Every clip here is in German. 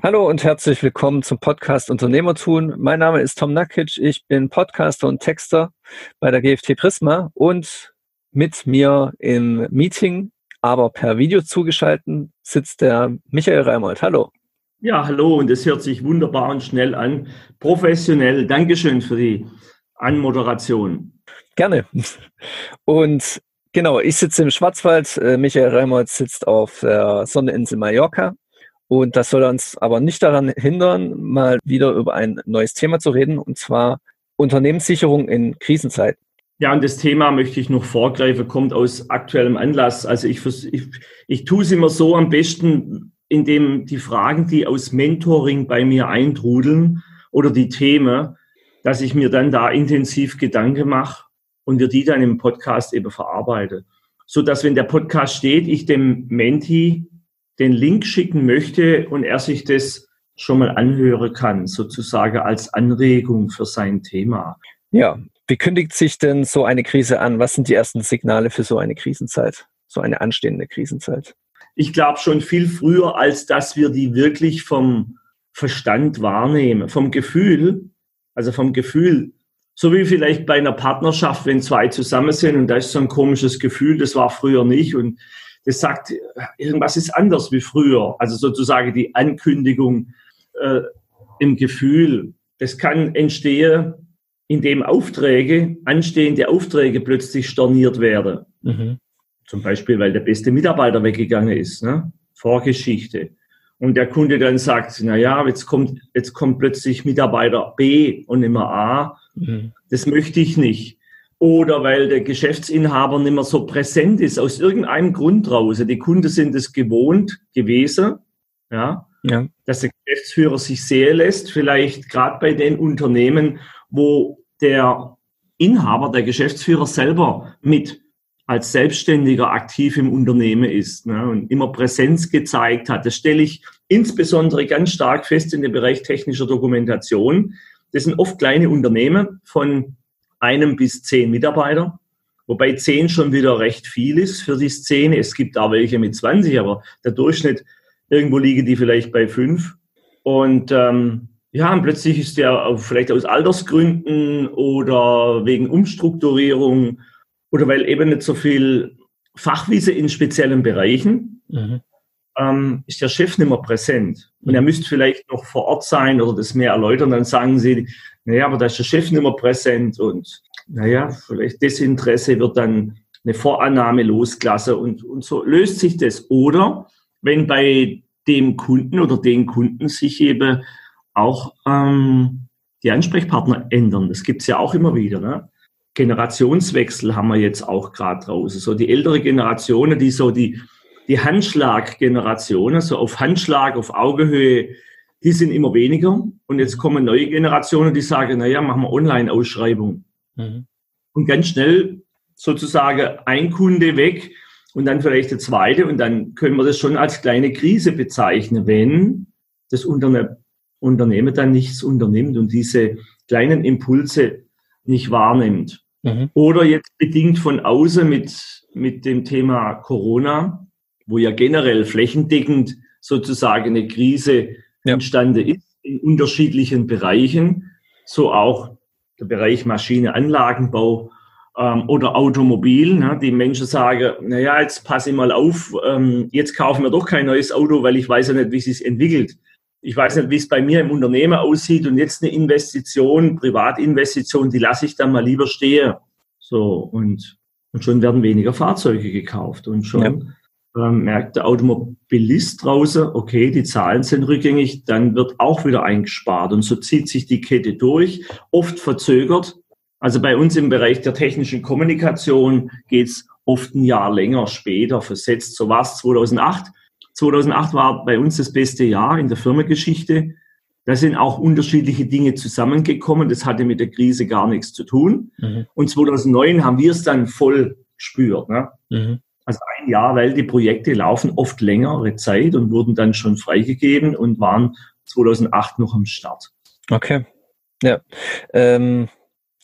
Hallo und herzlich willkommen zum Podcast Unternehmertun. Mein Name ist Tom Nakic. Ich bin Podcaster und Texter bei der GFT Prisma und mit mir im Meeting, aber per Video zugeschaltet, sitzt der Michael Reimold. Hallo. Ja, hallo und es hört sich wunderbar und schnell an. Professionell. Dankeschön für die Anmoderation. Gerne. Und genau, ich sitze im Schwarzwald. Äh, Michael Reimold sitzt auf der Sonneninsel Mallorca. Und das soll uns aber nicht daran hindern, mal wieder über ein neues Thema zu reden, und zwar Unternehmenssicherung in Krisenzeiten. Ja, und das Thema möchte ich noch vorgreifen, kommt aus aktuellem Anlass. Also ich, ich, ich tue es immer so am besten, indem die Fragen, die aus Mentoring bei mir eintrudeln oder die Themen, dass ich mir dann da intensiv Gedanken mache und wir die dann im Podcast eben verarbeite. So dass wenn der Podcast steht, ich dem Menti den Link schicken möchte und er sich das schon mal anhören kann, sozusagen als Anregung für sein Thema. Ja, wie kündigt sich denn so eine Krise an? Was sind die ersten Signale für so eine Krisenzeit, so eine anstehende Krisenzeit? Ich glaube schon viel früher, als dass wir die wirklich vom Verstand wahrnehmen, vom Gefühl, also vom Gefühl, so wie vielleicht bei einer Partnerschaft, wenn zwei zusammen sind und da ist so ein komisches Gefühl, das war früher nicht und das sagt, irgendwas ist anders wie früher. Also sozusagen die Ankündigung äh, im Gefühl. Das kann entstehen, indem Aufträge, anstehende Aufträge plötzlich storniert werden. Mhm. Zum Beispiel, weil der beste Mitarbeiter weggegangen ist. Ne? Vorgeschichte. Und der Kunde dann sagt, na ja, jetzt kommt, jetzt kommt plötzlich Mitarbeiter B und immer A. Mhm. Das möchte ich nicht oder weil der Geschäftsinhaber nicht mehr so präsent ist, aus irgendeinem Grund raus. Die Kunden sind es gewohnt gewesen, ja, ja. dass der Geschäftsführer sich sehen lässt, vielleicht gerade bei den Unternehmen, wo der Inhaber, der Geschäftsführer selber mit als Selbstständiger aktiv im Unternehmen ist ne, und immer Präsenz gezeigt hat. Das stelle ich insbesondere ganz stark fest in dem Bereich technischer Dokumentation. Das sind oft kleine Unternehmen von einem bis zehn Mitarbeiter, wobei zehn schon wieder recht viel ist für die Szene. Es gibt auch welche mit 20, aber der Durchschnitt, irgendwo liegen die vielleicht bei fünf. Und ähm, ja, und plötzlich ist der vielleicht aus Altersgründen oder wegen Umstrukturierung oder weil eben nicht so viel Fachwissen in speziellen Bereichen, mhm. ähm, ist der Chef nicht mehr präsent. Und er müsste vielleicht noch vor Ort sein oder das mehr erläutern. Dann sagen sie, naja, aber da ist der Chef nicht mehr präsent und naja, vielleicht Desinteresse wird dann eine Vorannahme losgelassen und, und so löst sich das. Oder wenn bei dem Kunden oder den Kunden sich eben auch ähm, die Ansprechpartner ändern. Das gibt's ja auch immer wieder. Ne? Generationswechsel haben wir jetzt auch gerade draußen. So die ältere Generation, die so die, die Handschlag-Generation, so auf Handschlag, auf Augehöhe die sind immer weniger. Und jetzt kommen neue Generationen, die sagen, naja, machen wir Online-Ausschreibung. Mhm. Und ganz schnell sozusagen ein Kunde weg und dann vielleicht der zweite. Und dann können wir das schon als kleine Krise bezeichnen, wenn das Unterne Unternehmen dann nichts unternimmt und diese kleinen Impulse nicht wahrnimmt. Mhm. Oder jetzt bedingt von außen mit, mit dem Thema Corona, wo ja generell flächendeckend sozusagen eine Krise ja. entstanden ist in unterschiedlichen Bereichen, so auch der Bereich Maschine, Anlagenbau ähm, oder Automobil. Ne? Die Menschen sagen, naja, jetzt passe ich mal auf, ähm, jetzt kaufen wir doch kein neues Auto, weil ich weiß ja nicht, wie es sich entwickelt. Ich weiß nicht, wie es bei mir im Unternehmen aussieht und jetzt eine Investition, Privatinvestition, die lasse ich dann mal lieber stehen. So, und, und schon werden weniger Fahrzeuge gekauft und schon ja ähm, merkt der Automobilist draußen, okay, die Zahlen sind rückgängig, dann wird auch wieder eingespart. Und so zieht sich die Kette durch, oft verzögert. Also bei uns im Bereich der technischen Kommunikation geht's oft ein Jahr länger später versetzt. So war es 2008. 2008 war bei uns das beste Jahr in der Firmengeschichte. Da sind auch unterschiedliche Dinge zusammengekommen. Das hatte mit der Krise gar nichts zu tun. Mhm. Und 2009 haben wir es dann voll gespürt. Ne? Mhm. Also ein Jahr, weil die Projekte laufen oft längere Zeit und wurden dann schon freigegeben und waren 2008 noch am Start. Okay. Ja. Ähm,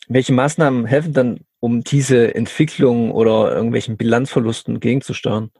welche Maßnahmen helfen dann, um diese Entwicklung oder irgendwelchen Bilanzverlusten gegenzusteuern?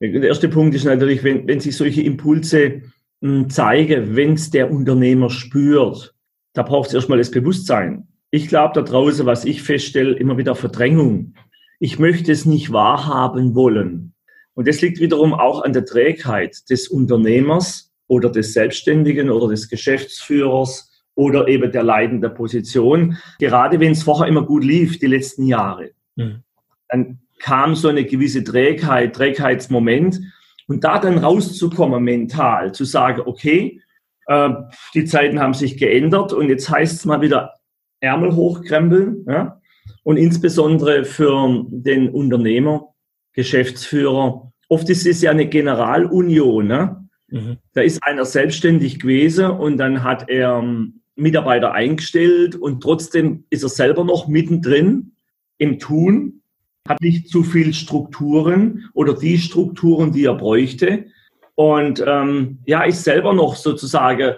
Der erste Punkt ist natürlich, wenn, wenn sich solche Impulse hm, zeige, wenn es der Unternehmer spürt, da braucht es erstmal das Bewusstsein. Ich glaube da draußen, was ich feststelle, immer wieder Verdrängung. Ich möchte es nicht wahrhaben wollen. Und das liegt wiederum auch an der Trägheit des Unternehmers oder des Selbstständigen oder des Geschäftsführers oder eben der leitenden Position. Gerade wenn es vorher immer gut lief, die letzten Jahre, mhm. dann kam so eine gewisse Trägheit, Trägheitsmoment. Und da dann rauszukommen mental, zu sagen, okay, äh, die Zeiten haben sich geändert und jetzt heißt es mal wieder Ärmel hochkrempeln. Ja? Und insbesondere für den Unternehmer, Geschäftsführer, oft ist es ja eine Generalunion. Ne? Mhm. Da ist einer selbstständig gewesen und dann hat er ähm, Mitarbeiter eingestellt und trotzdem ist er selber noch mittendrin im Tun, hat nicht zu viel Strukturen oder die Strukturen, die er bräuchte. Und ähm, ja, ist selber noch sozusagen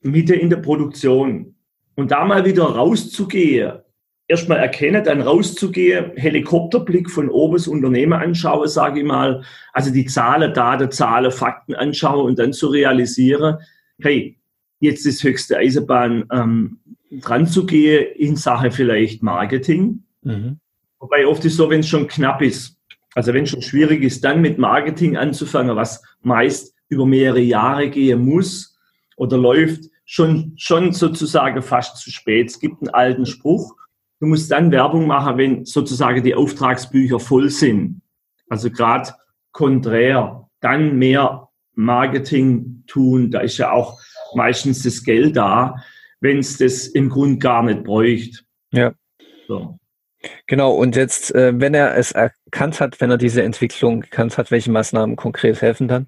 Mitte in der Produktion. Und da mal wieder rauszugehen, erstmal erkennen, dann rauszugehen, Helikopterblick von oben das Unternehmen anschaue, sage ich mal, also die Zahlen, Daten, Zahlen, Fakten anschaue und dann zu realisieren, hey, jetzt ist höchste Eisenbahn ähm, dran zu gehen in Sache vielleicht Marketing. Mhm. Wobei oft ist so, wenn es schon knapp ist, also wenn es schon schwierig ist, dann mit Marketing anzufangen, was meist über mehrere Jahre gehen muss oder läuft, schon, schon sozusagen fast zu spät. Es gibt einen alten Spruch, du musst dann Werbung machen, wenn sozusagen die Auftragsbücher voll sind. Also gerade konträr, dann mehr Marketing tun, da ist ja auch meistens das Geld da, wenn es das im Grund gar nicht bräuchte. Ja. So. Genau, und jetzt, äh, wenn er es erkannt hat, wenn er diese Entwicklung erkannt hat, welche Maßnahmen konkret helfen dann?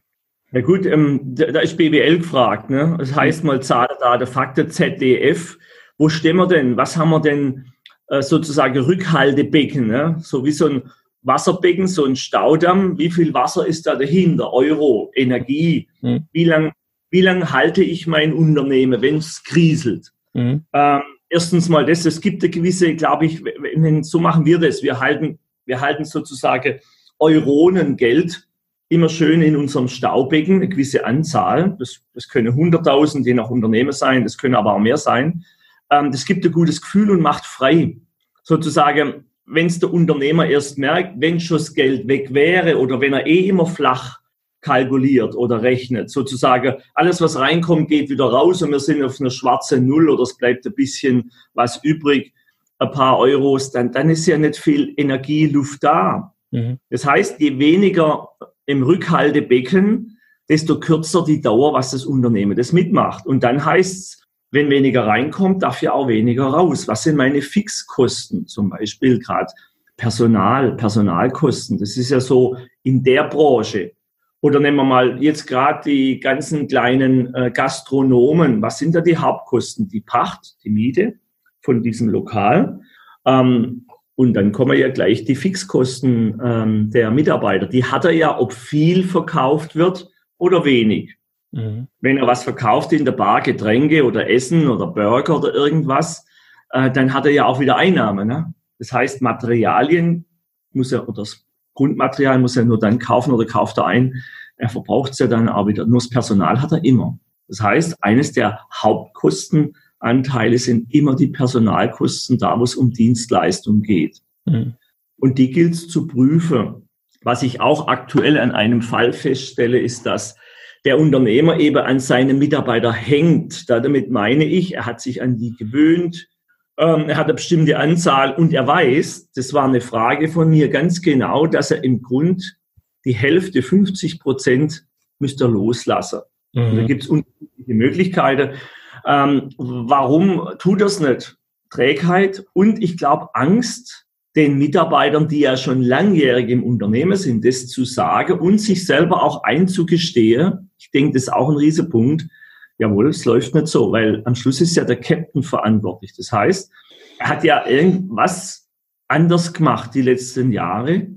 Ja gut, ähm, da, ist BWL gefragt. Ne? Das heißt mal Zahlen, Daten, Fakten, ZDF. Wo stehen wir denn? Was haben wir denn äh, sozusagen Rückhaltebecken? Ne? So wie so ein Wasserbecken, so ein Staudamm. Wie viel Wasser ist da dahinter? Euro, Energie. Hm. Wie lang wie lange halte ich mein Unternehmen, wenn es kriselt? Mhm. Ähm, erstens mal das, es gibt eine gewisse, glaube ich, wenn, so machen wir das. Wir halten, wir halten sozusagen Euronen Geld immer schön in unserem Staubecken, eine gewisse Anzahl. Das, das können 100.000 je nach Unternehmen sein, das können aber auch mehr sein. Ähm, das gibt ein gutes Gefühl und macht frei. Sozusagen, wenn es der Unternehmer erst merkt, wenn schon das Geld weg wäre oder wenn er eh immer flach kalkuliert oder rechnet. Sozusagen alles, was reinkommt, geht wieder raus und wir sind auf einer schwarzen Null oder es bleibt ein bisschen was übrig, ein paar Euros, dann, dann ist ja nicht viel Energie, Luft da. Mhm. Das heißt, je weniger im Rückhaltebecken, desto kürzer die Dauer, was das Unternehmen das mitmacht. Und dann heißt es, wenn weniger reinkommt, darf ja auch weniger raus. Was sind meine Fixkosten? Zum Beispiel gerade Personal, Personalkosten. Das ist ja so in der Branche. Oder nehmen wir mal jetzt gerade die ganzen kleinen äh, Gastronomen. Was sind da die Hauptkosten? Die Pacht, die Miete von diesem Lokal. Ähm, und dann kommen ja gleich die Fixkosten ähm, der Mitarbeiter. Die hat er ja, ob viel verkauft wird oder wenig. Mhm. Wenn er was verkauft in der Bar, Getränke oder Essen oder Burger oder irgendwas, äh, dann hat er ja auch wieder Einnahmen. Ne? Das heißt, Materialien muss er, oder das Grundmaterial muss er nur dann kaufen oder kauft er ein. Er verbraucht es ja dann auch wieder. Nur das Personal hat er immer. Das heißt, eines der Hauptkostenanteile sind immer die Personalkosten, da wo es um Dienstleistung geht. Mhm. Und die gilt es zu prüfen. Was ich auch aktuell an einem Fall feststelle, ist, dass der Unternehmer eben an seine Mitarbeiter hängt. Damit meine ich, er hat sich an die gewöhnt, ähm, er hat eine bestimmte Anzahl und er weiß, das war eine Frage von mir ganz genau, dass er im Grund die Hälfte, 50 Prozent, müsste er loslassen. Mhm. Da gibt es unterschiedliche Möglichkeiten. Ähm, warum tut er es nicht? Trägheit und ich glaube Angst, den Mitarbeitern, die ja schon langjährig im Unternehmen sind, das zu sagen und sich selber auch einzugestehen. Ich denke, das ist auch ein Riesenpunkt jawohl, es läuft nicht so, weil am Schluss ist ja der Captain verantwortlich. Das heißt, er hat ja irgendwas anders gemacht die letzten Jahre.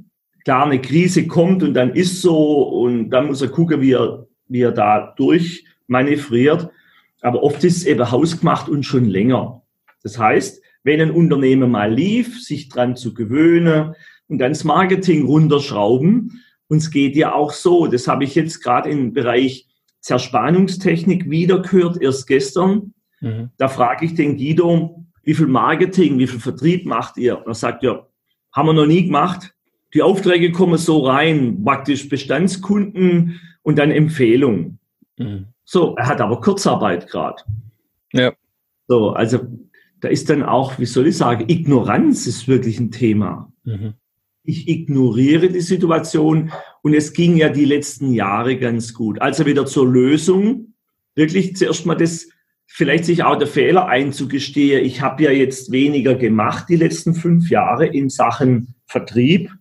Klar, eine Krise kommt und dann ist so und dann muss er gucken, wie er, wie er da durchmanövriert. Aber oft ist es eben hausgemacht und schon länger. Das heißt, wenn ein Unternehmen mal lief, sich dran zu gewöhnen und dann das Marketing runterschrauben, und es geht ja auch so, das habe ich jetzt gerade im Bereich Zerspannungstechnik wieder gehört, erst gestern. Mhm. Da frage ich den Guido, wie viel Marketing, wie viel Vertrieb macht ihr? Und er sagt, ja, haben wir noch nie gemacht. Die Aufträge kommen so rein, praktisch Bestandskunden und dann Empfehlungen. Mhm. So, er hat aber Kurzarbeit gerade. Ja. So, also da ist dann auch, wie soll ich sagen, Ignoranz ist wirklich ein Thema. Mhm. Ich ignoriere die Situation und es ging ja die letzten Jahre ganz gut. Also wieder zur Lösung, wirklich zuerst mal das, vielleicht sich auch der Fehler einzugestehen. Ich habe ja jetzt weniger gemacht die letzten fünf Jahre in Sachen Vertrieb.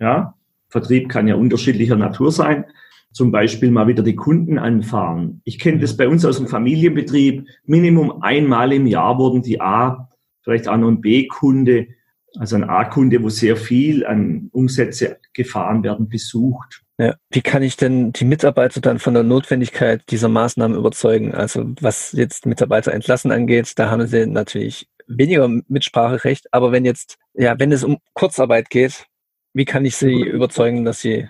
Ja, Vertrieb kann ja unterschiedlicher Natur sein zum Beispiel mal wieder die Kunden anfahren. Ich kenne das bei uns aus dem Familienbetrieb. Minimum einmal im Jahr wurden die A, vielleicht auch noch ein B-Kunde, also ein A-Kunde, wo sehr viel an Umsätze gefahren werden, besucht. Ja. Wie kann ich denn die Mitarbeiter dann von der Notwendigkeit dieser Maßnahmen überzeugen? Also was jetzt Mitarbeiter entlassen angeht, da haben sie natürlich weniger Mitspracherecht. Aber wenn jetzt, ja, wenn es um Kurzarbeit geht, wie kann ich sie überzeugen, dass sie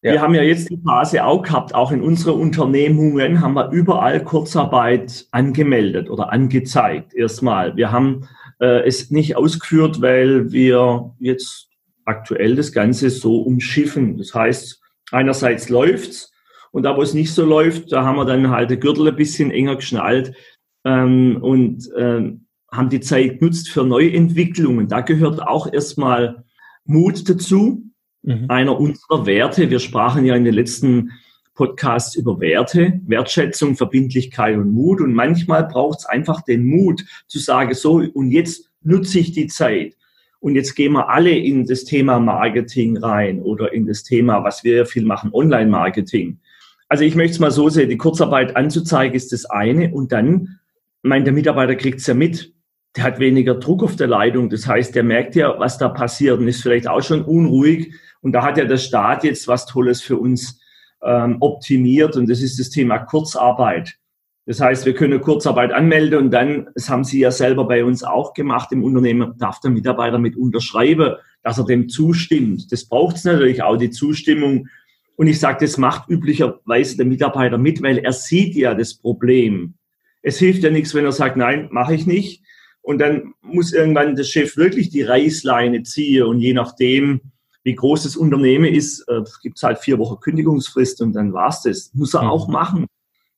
ja. Wir haben ja jetzt die Phase auch gehabt, auch in unseren Unternehmungen haben wir überall Kurzarbeit angemeldet oder angezeigt. Erstmal. Wir haben äh, es nicht ausgeführt, weil wir jetzt aktuell das Ganze so umschiffen. Das heißt, einerseits läuft's und da, wo es nicht so läuft, da haben wir dann halt den Gürtel ein bisschen enger geschnallt ähm, und ähm, haben die Zeit genutzt für Neuentwicklungen. Da gehört auch erstmal Mut dazu mhm. einer unserer Werte. Wir sprachen ja in den letzten Podcasts über Werte, Wertschätzung, Verbindlichkeit und Mut. Und manchmal braucht es einfach den Mut zu sagen, so, und jetzt nutze ich die Zeit. Und jetzt gehen wir alle in das Thema Marketing rein oder in das Thema, was wir ja viel machen, Online-Marketing. Also ich möchte es mal so sehen, die Kurzarbeit anzuzeigen ist das eine und dann, mein, der Mitarbeiter kriegt es ja mit, der hat weniger Druck auf der Leitung. Das heißt, der merkt ja, was da passiert und ist vielleicht auch schon unruhig, und da hat ja der Staat jetzt was Tolles für uns ähm, optimiert und das ist das Thema Kurzarbeit. Das heißt, wir können Kurzarbeit anmelden und dann, das haben Sie ja selber bei uns auch gemacht im Unternehmen, darf der Mitarbeiter mit unterschreiben, dass er dem zustimmt. Das braucht es natürlich auch, die Zustimmung. Und ich sage, das macht üblicherweise der Mitarbeiter mit, weil er sieht ja das Problem. Es hilft ja nichts, wenn er sagt, nein, mache ich nicht. Und dann muss irgendwann der Chef wirklich die Reißleine ziehen und je nachdem, wie groß das Unternehmen ist, äh, gibt es halt vier Wochen Kündigungsfrist und dann war's das. Muss er mhm. auch machen.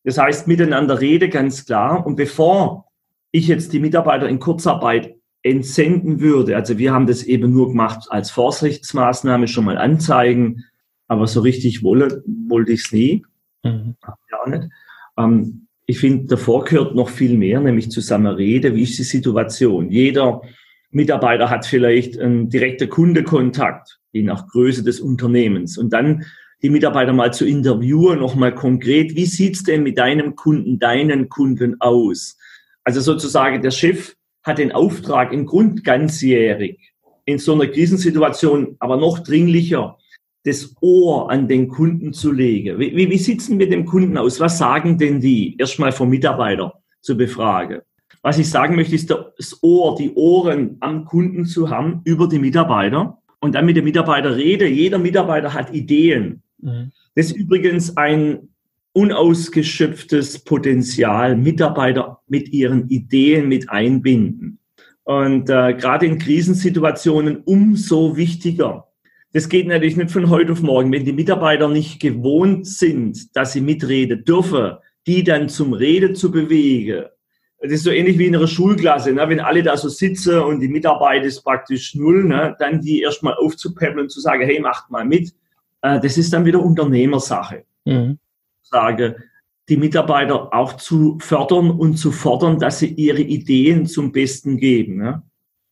Das heißt, miteinander rede ganz klar. Und bevor ich jetzt die Mitarbeiter in Kurzarbeit entsenden würde, also wir haben das eben nur gemacht als Vorsichtsmaßnahme, schon mal anzeigen, aber so richtig wolle, wollte ich es nie. Mhm. Ja, nicht. Ähm, ich finde, davor gehört noch viel mehr, nämlich zusammen rede, wie ist die Situation. Jeder Mitarbeiter hat vielleicht einen direkten Kundekontakt je nach Größe des Unternehmens. Und dann die Mitarbeiter mal zu interviewen, nochmal konkret, wie sieht's denn mit deinem Kunden, deinen Kunden aus? Also sozusagen der Chef hat den Auftrag im Grund ganzjährig in so einer Krisensituation, aber noch dringlicher, das Ohr an den Kunden zu legen. Wie, wie, wie sitzen mit dem Kunden aus? Was sagen denn die? Erstmal vom Mitarbeiter zu befragen. Was ich sagen möchte, ist das Ohr, die Ohren am Kunden zu haben über die Mitarbeiter und dann mit dem Mitarbeiter rede. Jeder Mitarbeiter hat Ideen. Mhm. Das ist übrigens ein unausgeschöpftes Potenzial, Mitarbeiter mit ihren Ideen mit einbinden. Und äh, gerade in Krisensituationen umso wichtiger. Das geht natürlich nicht von heute auf morgen. Wenn die Mitarbeiter nicht gewohnt sind, dass sie mitreden dürfen, die dann zum Reden zu bewegen, das ist so ähnlich wie in einer Schulklasse, ne? wenn alle da so sitzen und die Mitarbeit ist praktisch null, ne? dann die erstmal aufzupäppeln und zu sagen, hey, macht mal mit. Äh, das ist dann wieder Unternehmersache. Mhm. Sage, die Mitarbeiter auch zu fördern und zu fordern, dass sie ihre Ideen zum Besten geben. Ne?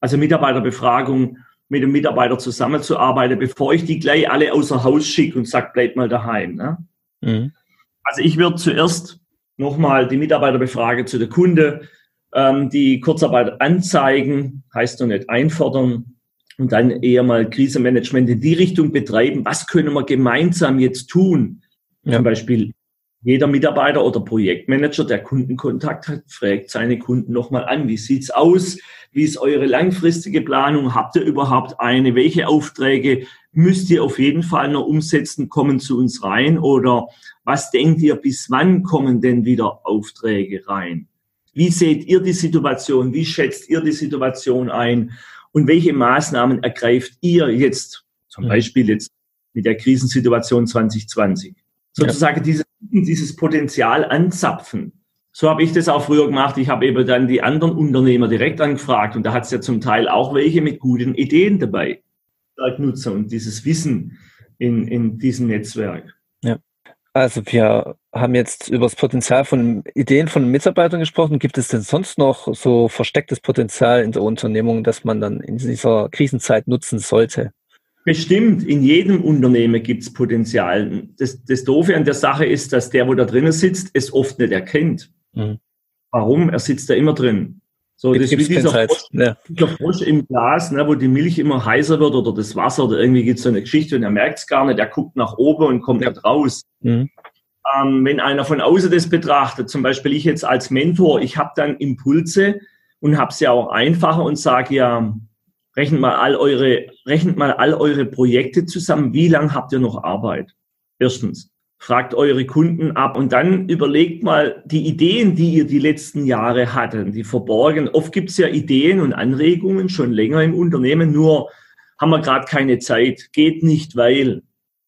Also Mitarbeiterbefragung, mit dem Mitarbeiter zusammenzuarbeiten, bevor ich die gleich alle außer Haus schicke und sage, bleib mal daheim. Ne? Mhm. Also ich würde zuerst nochmal die Mitarbeiterbefrage zu der Kunde, ähm, die Kurzarbeit anzeigen, heißt doch nicht einfordern und dann eher mal Krisenmanagement in die Richtung betreiben. Was können wir gemeinsam jetzt tun? Ja. Zum Beispiel jeder Mitarbeiter oder Projektmanager, der Kundenkontakt hat, fragt seine Kunden nochmal an, wie sieht's aus? Wie ist eure langfristige Planung? Habt ihr überhaupt eine? Welche Aufträge müsst ihr auf jeden Fall noch umsetzen? Kommen zu uns rein? Oder was denkt ihr, bis wann kommen denn wieder Aufträge rein? Wie seht ihr die Situation? Wie schätzt ihr die Situation ein? Und welche Maßnahmen ergreift ihr jetzt? Zum mhm. Beispiel jetzt mit der Krisensituation 2020. Sozusagen ja. dieses, dieses Potenzial anzapfen. So habe ich das auch früher gemacht. Ich habe eben dann die anderen Unternehmer direkt angefragt und da hat es ja zum Teil auch welche mit guten Ideen dabei. Nutzer und dieses Wissen in, in diesem Netzwerk. Ja. Also wir haben jetzt über das Potenzial von Ideen von Mitarbeitern gesprochen. Gibt es denn sonst noch so verstecktes Potenzial in der Unternehmung, das man dann in dieser Krisenzeit nutzen sollte? Bestimmt, in jedem Unternehmen gibt es Potenzial. Das, das Doofe an der Sache ist, dass der, wo da drinnen sitzt, es oft nicht erkennt. Mhm. Warum? Er sitzt da immer drin. So, das ist wie dieser Frosch, ja. dieser Frosch, im Glas, ne, wo die Milch immer heißer wird oder das Wasser oder irgendwie gibt es so eine Geschichte und er merkt es gar nicht, er guckt nach oben und kommt ja. nicht raus. Mhm. Ähm, wenn einer von außen das betrachtet, zum Beispiel ich jetzt als Mentor, ich habe dann Impulse und habe es ja auch einfacher und sage ja, rechnet mal all eure, rechnet mal all eure Projekte zusammen, wie lange habt ihr noch Arbeit? Erstens fragt eure Kunden ab und dann überlegt mal die Ideen, die ihr die letzten Jahre hattet, die verborgen. Oft gibt es ja Ideen und Anregungen schon länger im Unternehmen, nur haben wir gerade keine Zeit. Geht nicht, weil.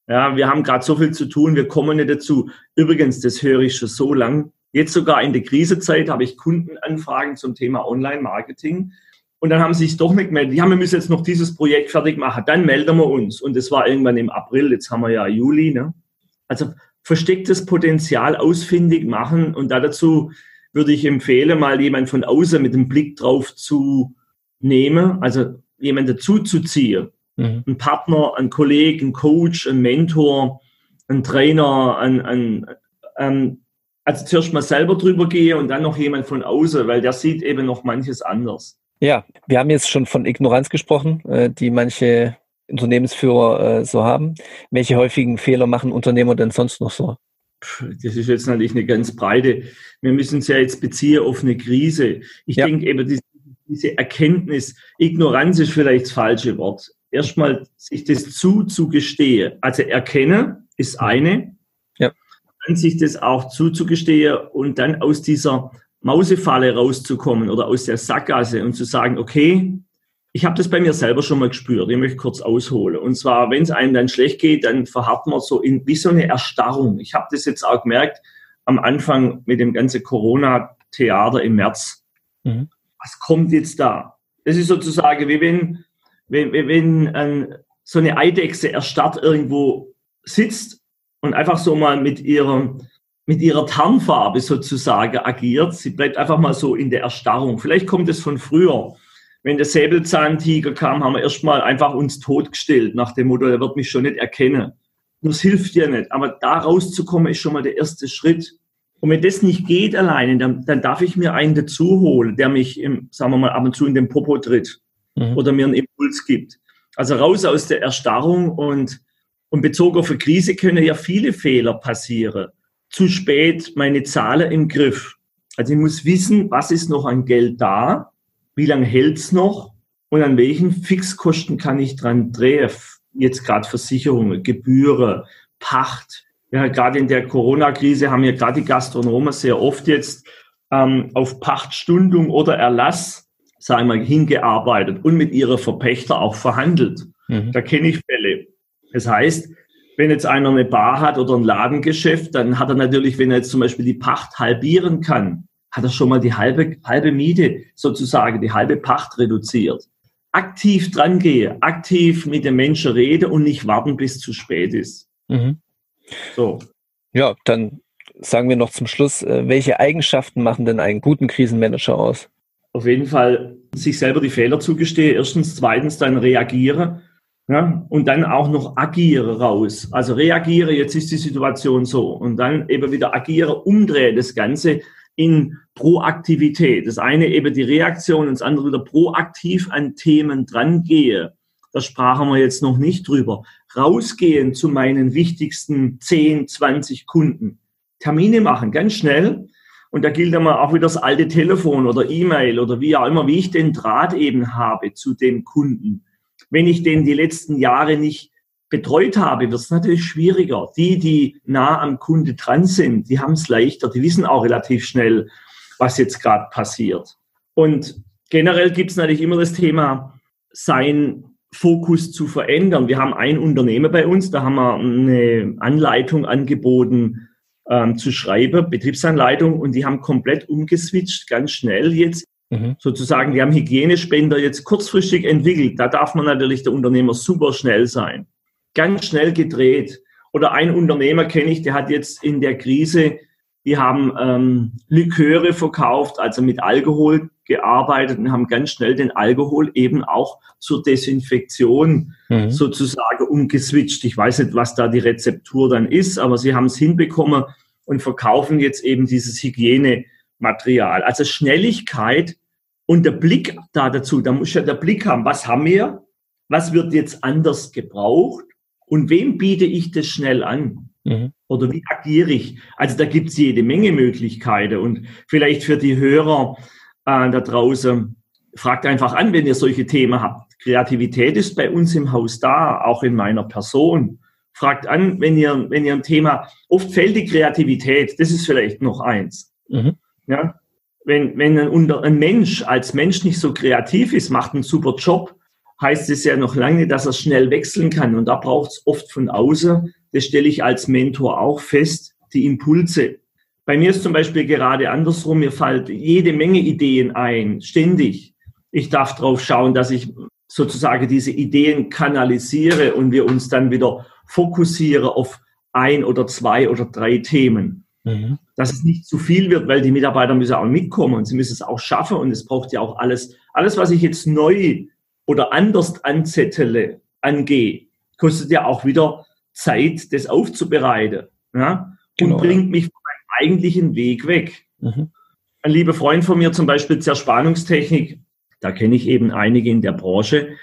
Ja, wir haben gerade so viel zu tun, wir kommen nicht dazu. Übrigens, das höre ich schon so lang. Jetzt sogar in der Krisezeit habe ich Kundenanfragen zum Thema Online-Marketing. Und dann haben sie sich doch nicht gemeldet. Ja, wir müssen jetzt noch dieses Projekt fertig machen. Dann melden wir uns. Und das war irgendwann im April. Jetzt haben wir ja Juli. Ne? Also verstecktes Potenzial ausfindig machen und dazu würde ich empfehlen, mal jemand von außen mit dem Blick drauf zu nehmen, also jemand dazu zu ziehen. Mhm. Ein Partner, ein Kollege, ein Coach, ein Mentor, ein Trainer, ein, ein, ein also zuerst mal selber drüber gehe und dann noch jemand von außen, weil der sieht eben noch manches anders. Ja, wir haben jetzt schon von Ignoranz gesprochen, äh, die manche Unternehmensführer äh, so haben. Welche häufigen Fehler machen Unternehmer denn sonst noch so? Das ist jetzt natürlich eine ganz breite. Wir müssen es ja jetzt beziehen auf eine Krise. Ich ja. denke eben, diese, diese Erkenntnis, Ignoranz ist vielleicht das falsche Wort. Erstmal sich das zuzugestehen. Also erkennen ist eine. Ja. Dann sich das auch zuzugestehen und dann aus dieser Mausefalle rauszukommen oder aus der Sackgasse und zu sagen, okay, ich habe das bei mir selber schon mal gespürt. Ich möchte kurz ausholen. Und zwar, wenn es einem dann schlecht geht, dann verharrt man so in wie so eine Erstarrung. Ich habe das jetzt auch gemerkt am Anfang mit dem ganzen Corona-Theater im März. Mhm. Was kommt jetzt da? Das ist sozusagen wie wenn, wenn, wenn ein, so eine Eidechse erstarrt irgendwo sitzt und einfach so mal mit ihrer, mit ihrer Tarnfarbe sozusagen agiert. Sie bleibt einfach mal so in der Erstarrung. Vielleicht kommt es von früher wenn der Säbelzahntiger kam, haben wir erstmal einfach uns totgestellt, nach dem Motto, er wird mich schon nicht erkennen. Nur es hilft ja nicht. Aber da rauszukommen, ist schon mal der erste Schritt. Und wenn das nicht geht alleine, dann, dann darf ich mir einen dazu holen, der mich, im, sagen wir mal, ab und zu in den Popo tritt mhm. oder mir einen Impuls gibt. Also raus aus der Erstarrung und, und bezogen auf eine Krise können ja viele Fehler passieren. Zu spät meine Zahlen im Griff. Also ich muss wissen, was ist noch an Geld da wie lange hält's noch und an welchen Fixkosten kann ich dran drehen? Jetzt gerade Versicherungen, Gebühren, Pacht. Ja, gerade in der Corona-Krise haben ja gerade die Gastronomen sehr oft jetzt ähm, auf Pachtstundung oder Erlass, sagen wir, hingearbeitet und mit ihrer Verpächter auch verhandelt. Mhm. Da kenne ich Fälle. Das heißt, wenn jetzt einer eine Bar hat oder ein Ladengeschäft, dann hat er natürlich, wenn er jetzt zum Beispiel die Pacht halbieren kann, hat er schon mal die halbe, halbe Miete sozusagen, die halbe Pacht reduziert. Aktiv dran gehe, aktiv mit dem Menschen rede und nicht warten, bis es zu spät ist. Mhm. So. Ja, dann sagen wir noch zum Schluss, äh, welche Eigenschaften machen denn einen guten Krisenmanager aus? Auf jeden Fall sich selber die Fehler zugestehe. Erstens, zweitens dann reagiere. Ja, und dann auch noch agiere raus. Also reagiere, jetzt ist die Situation so. Und dann eben wieder agiere, umdrehe das Ganze in Proaktivität. Das eine eben die Reaktion und das andere wieder proaktiv an Themen drangehe. Da sprachen wir jetzt noch nicht drüber. Rausgehen zu meinen wichtigsten 10, 20 Kunden. Termine machen, ganz schnell. Und da gilt immer auch wieder das alte Telefon oder E-Mail oder wie auch immer, wie ich den Draht eben habe zu dem Kunden. Wenn ich den die letzten Jahre nicht betreut habe, wird es natürlich schwieriger. Die, die nah am Kunde dran sind, die haben es leichter, die wissen auch relativ schnell, was jetzt gerade passiert. Und generell gibt es natürlich immer das Thema, sein Fokus zu verändern. Wir haben ein Unternehmen bei uns, da haben wir eine Anleitung angeboten ähm, zu schreiben, Betriebsanleitung, und die haben komplett umgeswitcht, ganz schnell jetzt. Mhm. Sozusagen, die haben Hygienespender jetzt kurzfristig entwickelt. Da darf man natürlich der Unternehmer super schnell sein. Ganz schnell gedreht. Oder ein Unternehmer kenne ich, der hat jetzt in der Krise die haben ähm, Liköre verkauft, also mit Alkohol gearbeitet und haben ganz schnell den Alkohol eben auch zur Desinfektion mhm. sozusagen umgeswitcht. Ich weiß nicht, was da die Rezeptur dann ist, aber sie haben es hinbekommen und verkaufen jetzt eben dieses Hygienematerial. Also Schnelligkeit und der Blick da dazu, da muss ja der Blick haben, was haben wir, was wird jetzt anders gebraucht und wem biete ich das schnell an? Mhm. Oder wie agiere ich? Also da gibt es jede Menge Möglichkeiten. Und vielleicht für die Hörer äh, da draußen, fragt einfach an, wenn ihr solche Themen habt. Kreativität ist bei uns im Haus da, auch in meiner Person. Fragt an, wenn ihr, wenn ihr ein Thema, oft fällt die Kreativität, das ist vielleicht noch eins. Mhm. Ja? Wenn, wenn ein, ein Mensch als Mensch nicht so kreativ ist, macht einen super Job, heißt es ja noch lange, dass er schnell wechseln kann. Und da braucht es oft von außen das stelle ich als Mentor auch fest, die Impulse. Bei mir ist zum Beispiel gerade andersrum, mir fällt jede Menge Ideen ein, ständig. Ich darf drauf schauen, dass ich sozusagen diese Ideen kanalisiere und wir uns dann wieder fokussieren auf ein oder zwei oder drei Themen. Mhm. Dass es nicht zu viel wird, weil die Mitarbeiter müssen auch mitkommen und sie müssen es auch schaffen und es braucht ja auch alles, alles, was ich jetzt neu oder anders anzettele, angehe, kostet ja auch wieder Zeit, das aufzubereiten. Ja? Genau, und bringt mich von meinem eigentlichen Weg weg. Mhm. Ein lieber Freund von mir, zum Beispiel Zerspannungstechnik, da kenne ich eben einige in der Branche,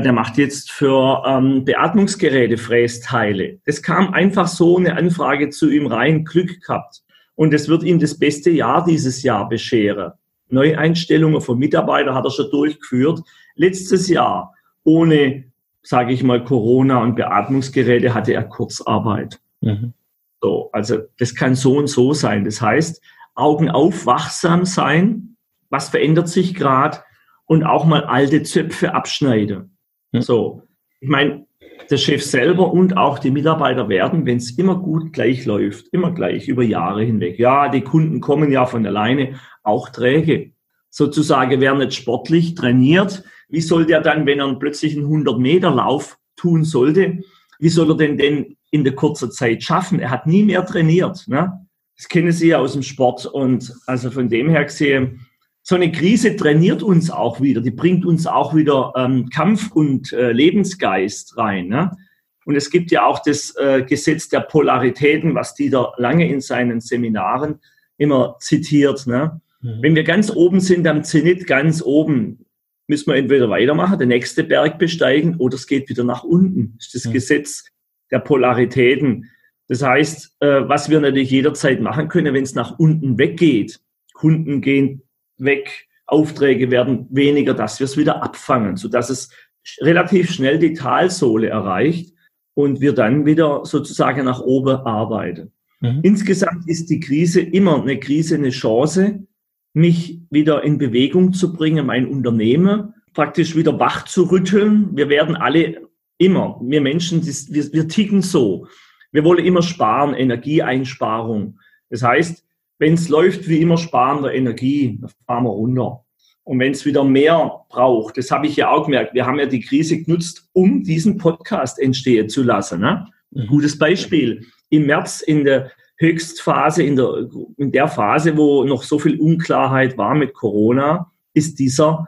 der macht jetzt für ähm, Beatmungsgeräte Frästeile. Es kam einfach so eine Anfrage zu ihm rein, Glück gehabt. Und es wird ihm das beste Jahr dieses Jahr bescheren. Neueinstellungen von Mitarbeitern hat er schon durchgeführt. Letztes Jahr ohne sage ich mal, Corona und Beatmungsgeräte hatte er Kurzarbeit. Mhm. So, also das kann so und so sein. Das heißt, Augen auf, wachsam sein, was verändert sich gerade und auch mal alte Zöpfe abschneiden. Mhm. So, ich meine, der Chef selber und auch die Mitarbeiter werden, wenn es immer gut gleich läuft, immer gleich über Jahre hinweg. Ja, die Kunden kommen ja von alleine, auch träge. Sozusagen werden nicht sportlich trainiert, wie soll der dann, wenn er plötzlich einen 100-Meter-Lauf tun sollte, wie soll er denn denn in der kurzen Zeit schaffen? Er hat nie mehr trainiert. Ne? Das kennen Sie ja aus dem Sport. Und also von dem her gesehen, so eine Krise trainiert uns auch wieder. Die bringt uns auch wieder ähm, Kampf- und äh, Lebensgeist rein. Ne? Und es gibt ja auch das äh, Gesetz der Polaritäten, was Dieter lange in seinen Seminaren immer zitiert. Ne? Mhm. Wenn wir ganz oben sind am Zenit, ganz oben, müssen wir entweder weitermachen, den nächsten Berg besteigen oder es geht wieder nach unten. Das ist das ja. Gesetz der Polaritäten. Das heißt, äh, was wir natürlich jederzeit machen können, wenn es nach unten weggeht, Kunden gehen weg, Aufträge werden weniger, dass wir es wieder abfangen, sodass es relativ schnell die Talsohle erreicht und wir dann wieder sozusagen nach oben arbeiten. Mhm. Insgesamt ist die Krise immer eine Krise, eine Chance, mich wieder in Bewegung zu bringen, mein Unternehmen praktisch wieder wach zu rütteln. Wir werden alle immer, wir Menschen, wir, wir ticken so. Wir wollen immer sparen, Energieeinsparung. Das heißt, wenn es läuft wie immer sparen der Energie, dann fahren wir runter. Und wenn es wieder mehr braucht, das habe ich ja auch gemerkt, wir haben ja die Krise genutzt, um diesen Podcast entstehen zu lassen. Ne? Mhm. Gutes Beispiel. Im März in der Höchstphase, in der, in der Phase, wo noch so viel Unklarheit war mit Corona, ist dieser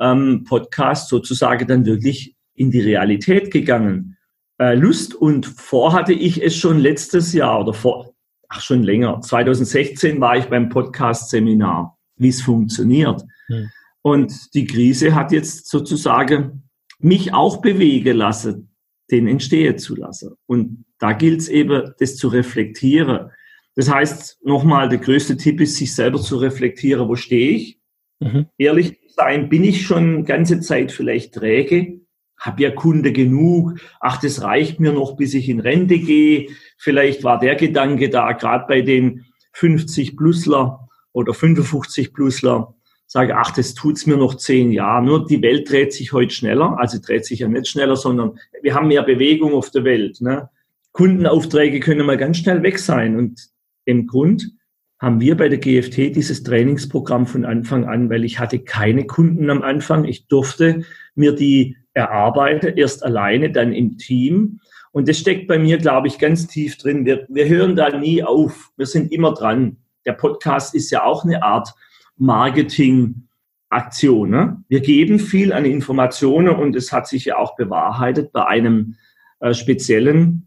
ähm, Podcast sozusagen dann wirklich in die Realität gegangen. Äh, Lust und vor hatte ich es schon letztes Jahr oder vor, ach schon länger, 2016 war ich beim Podcast-Seminar, wie es funktioniert. Hm. Und die Krise hat jetzt sozusagen mich auch bewegen lassen, den entstehen zu lassen. Und da gilt es eben, das zu reflektieren. Das heißt, nochmal, der größte Tipp ist, sich selber zu reflektieren, wo stehe ich? Mhm. Ehrlich sein, bin ich schon ganze Zeit vielleicht träge? Hab ja Kunde genug? Ach, das reicht mir noch, bis ich in Rente gehe. Vielleicht war der Gedanke da, gerade bei den 50 Plusler oder 55 Plusler, sage, ach, das tut's mir noch zehn Jahre. Nur die Welt dreht sich heute schneller, also dreht sich ja nicht schneller, sondern wir haben mehr Bewegung auf der Welt. Ne? Kundenaufträge können mal ganz schnell weg sein. Und im Grund haben wir bei der GFT dieses Trainingsprogramm von Anfang an, weil ich hatte keine Kunden am Anfang. Ich durfte mir die erarbeiten, erst alleine, dann im Team. Und das steckt bei mir, glaube ich, ganz tief drin. Wir, wir hören da nie auf. Wir sind immer dran. Der Podcast ist ja auch eine Art Marketing-Aktion. Ne? Wir geben viel an Informationen und es hat sich ja auch bewahrheitet bei einem äh, speziellen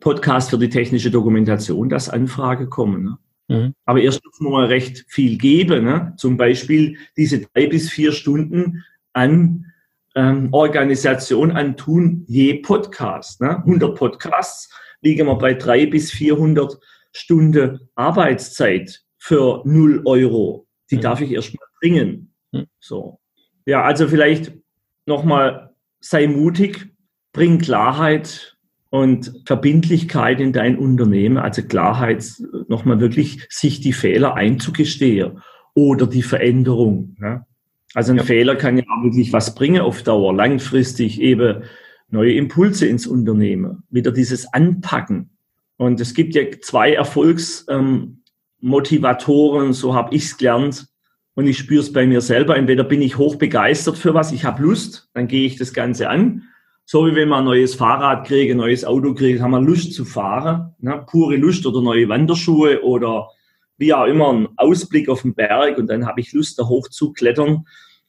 Podcast für die technische Dokumentation, dass Anfrage kommen. Ne? Mhm. Aber erst dürfen wir mal recht viel geben. Ne? Zum Beispiel diese drei bis vier Stunden an ähm, Organisation an tun je Podcast. Ne? 100 Podcasts liegen wir bei drei bis 400 Stunden Arbeitszeit für 0 Euro. Die mhm. darf ich erst mal bringen. Mhm. So. Ja, also vielleicht nochmal, sei mutig, bring Klarheit und Verbindlichkeit in dein Unternehmen, also Klarheit, nochmal wirklich sich die Fehler einzugestehen oder die Veränderung. Ja. Also ein ja. Fehler kann ja auch wirklich was bringen auf Dauer, langfristig eben neue Impulse ins Unternehmen, wieder dieses Anpacken. Und es gibt ja zwei Erfolgsmotivatoren, ähm, so habe ich es gelernt. Und ich spüre es bei mir selber. Entweder bin ich hoch begeistert für was, ich habe Lust, dann gehe ich das Ganze an. So wie wenn man ein neues Fahrrad kriegt, ein neues Auto kriegt, haben wir Lust zu fahren. Ne? Pure Lust oder neue Wanderschuhe oder wie auch immer ein Ausblick auf den Berg und dann habe ich Lust, da hoch zu klettern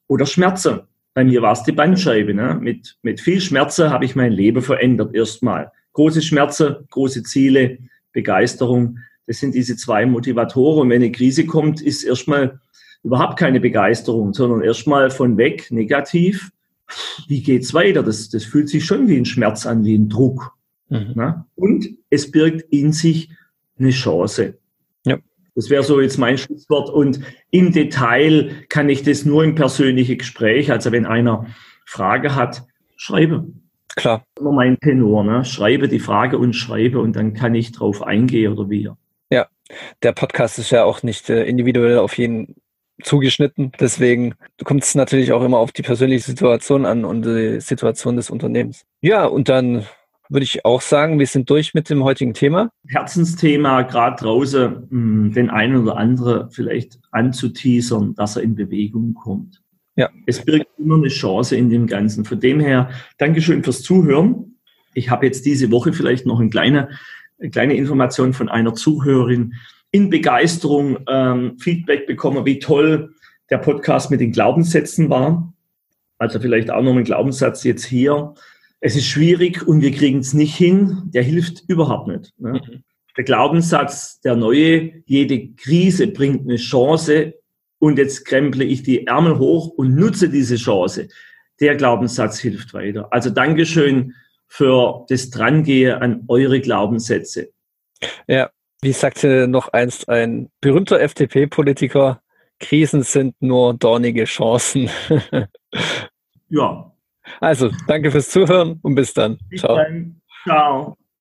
oder Schmerzen. Bei mir war es die Bandscheibe. Ne? Mit, mit viel Schmerzen habe ich mein Leben verändert erstmal. Große Schmerzen, große Ziele, Begeisterung. Das sind diese zwei Motivatoren. Und wenn eine Krise kommt, ist erstmal überhaupt keine Begeisterung, sondern erstmal von weg negativ wie geht's weiter? Das, das fühlt sich schon wie ein Schmerz an, wie ein Druck. Mhm. Ne? Und es birgt in sich eine Chance. Das wäre so jetzt mein Schlusswort. Und im Detail kann ich das nur im persönlichen Gespräch, also wenn einer Frage hat, schreibe. Klar. Immer mein Tenor, ne? Schreibe die Frage und schreibe und dann kann ich drauf eingehen oder wie. Ja, der Podcast ist ja auch nicht äh, individuell auf jeden zugeschnitten. Deswegen kommt es natürlich auch immer auf die persönliche Situation an und die Situation des Unternehmens. Ja, und dann würde ich auch sagen, wir sind durch mit dem heutigen Thema. Herzensthema, gerade draußen, hm, den einen oder anderen vielleicht anzuteasern, dass er in Bewegung kommt. Ja. Es birgt immer eine Chance in dem Ganzen. Von dem her, Dankeschön fürs Zuhören. Ich habe jetzt diese Woche vielleicht noch eine kleine, eine kleine Information von einer Zuhörerin in Begeisterung ähm, Feedback bekommen, wie toll der Podcast mit den Glaubenssätzen war. Also vielleicht auch noch ein Glaubenssatz jetzt hier. Es ist schwierig und wir kriegen es nicht hin. Der hilft überhaupt nicht. Ne? Mhm. Der Glaubenssatz, der neue, jede Krise bringt eine Chance und jetzt kremple ich die Ärmel hoch und nutze diese Chance. Der Glaubenssatz hilft weiter. Also Dankeschön für das Drangehen an eure Glaubenssätze. Ja, wie sagte noch einst ein berühmter FDP-Politiker, Krisen sind nur dornige Chancen. ja. Also, danke fürs Zuhören und bis dann. Bis Ciao. Dann. Ciao.